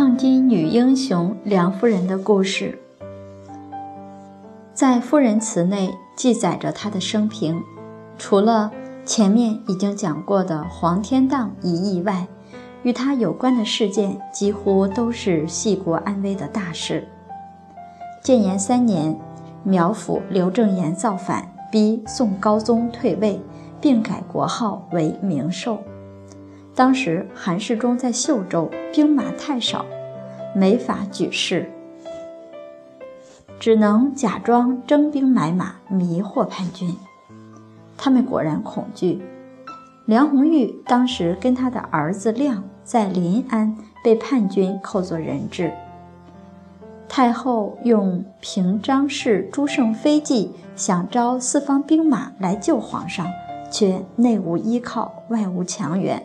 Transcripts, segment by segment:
抗金女英雄梁夫人的故事，在《夫人祠》内记载着她的生平。除了前面已经讲过的黄天荡一役外，与她有关的事件几乎都是系国安危的大事。建炎三年，苗府刘正言造反，逼宋高宗退位，并改国号为明寿。当时韩世忠在秀州，兵马太少，没法举事，只能假装征兵买马，迷惑叛军。他们果然恐惧。梁红玉当时跟他的儿子亮在临安被叛军扣作人质。太后用平章事朱胜妃计，想招四方兵马来救皇上，却内无依靠，外无强援。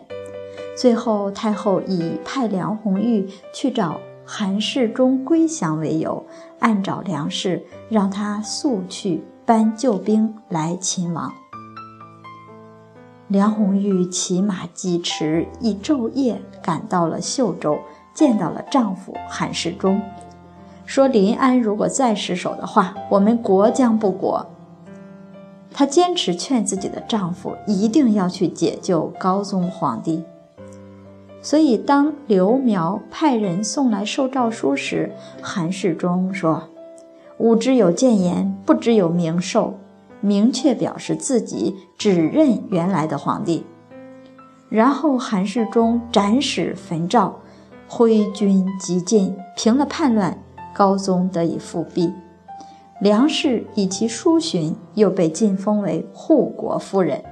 最后，太后以派梁红玉去找韩世忠归降为由，暗找梁氏，让他速去搬救兵来擒王。梁红玉骑马疾驰，一昼夜赶到了秀州，见到了丈夫韩世忠，说：“临安如果再失守的话，我们国将不国。”她坚持劝自己的丈夫一定要去解救高宗皇帝。所以，当刘苗派人送来受诏书时，韩世忠说：“吾知有谏言，不知有明授。”明确表示自己只认原来的皇帝。然后，韩世忠斩使焚诏，挥军急进，平了叛乱，高宗得以复辟。梁氏以其书寻，又被晋封为护国夫人。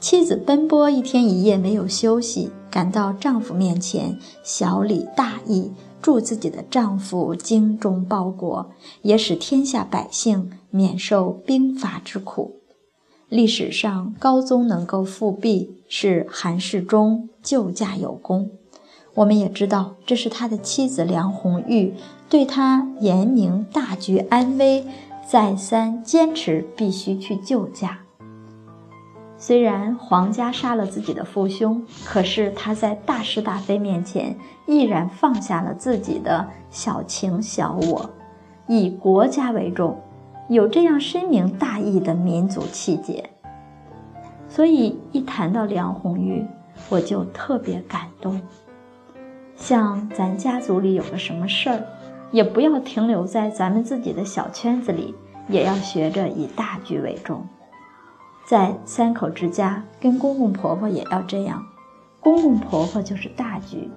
妻子奔波一天一夜没有休息，赶到丈夫面前，小礼大义，祝自己的丈夫精忠报国，也使天下百姓免受兵伐之苦。历史上，高宗能够复辟，是韩世忠救驾有功。我们也知道，这是他的妻子梁红玉对他严明大局安危，再三坚持必须去救驾。虽然皇家杀了自己的父兄，可是他在大是大非面前毅然放下了自己的小情小我，以国家为重，有这样深明大义的民族气节。所以一谈到梁红玉，我就特别感动。像咱家族里有个什么事儿，也不要停留在咱们自己的小圈子里，也要学着以大局为重。在三口之家，跟公公婆婆也要这样。公公婆婆就是大局。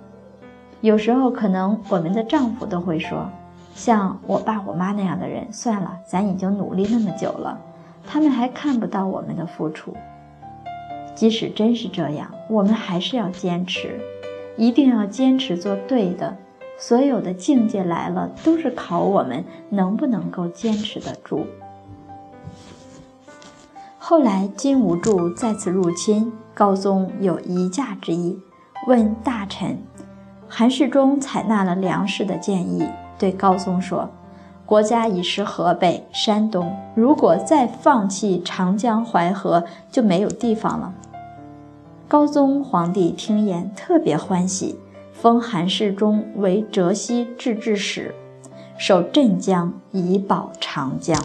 有时候可能我们的丈夫都会说：“像我爸我妈那样的人，算了，咱已经努力那么久了，他们还看不到我们的付出。”即使真是这样，我们还是要坚持，一定要坚持做对的。所有的境界来了，都是考我们能不能够坚持得住。后来，金无柱再次入侵，高宗有移驾之意，问大臣，韩世忠采纳了梁氏的建议，对高宗说：“国家已失河北、山东，如果再放弃长江、淮河，就没有地方了。”高宗皇帝听言，特别欢喜，封韩世忠为浙西制置使，守镇江，以保长江。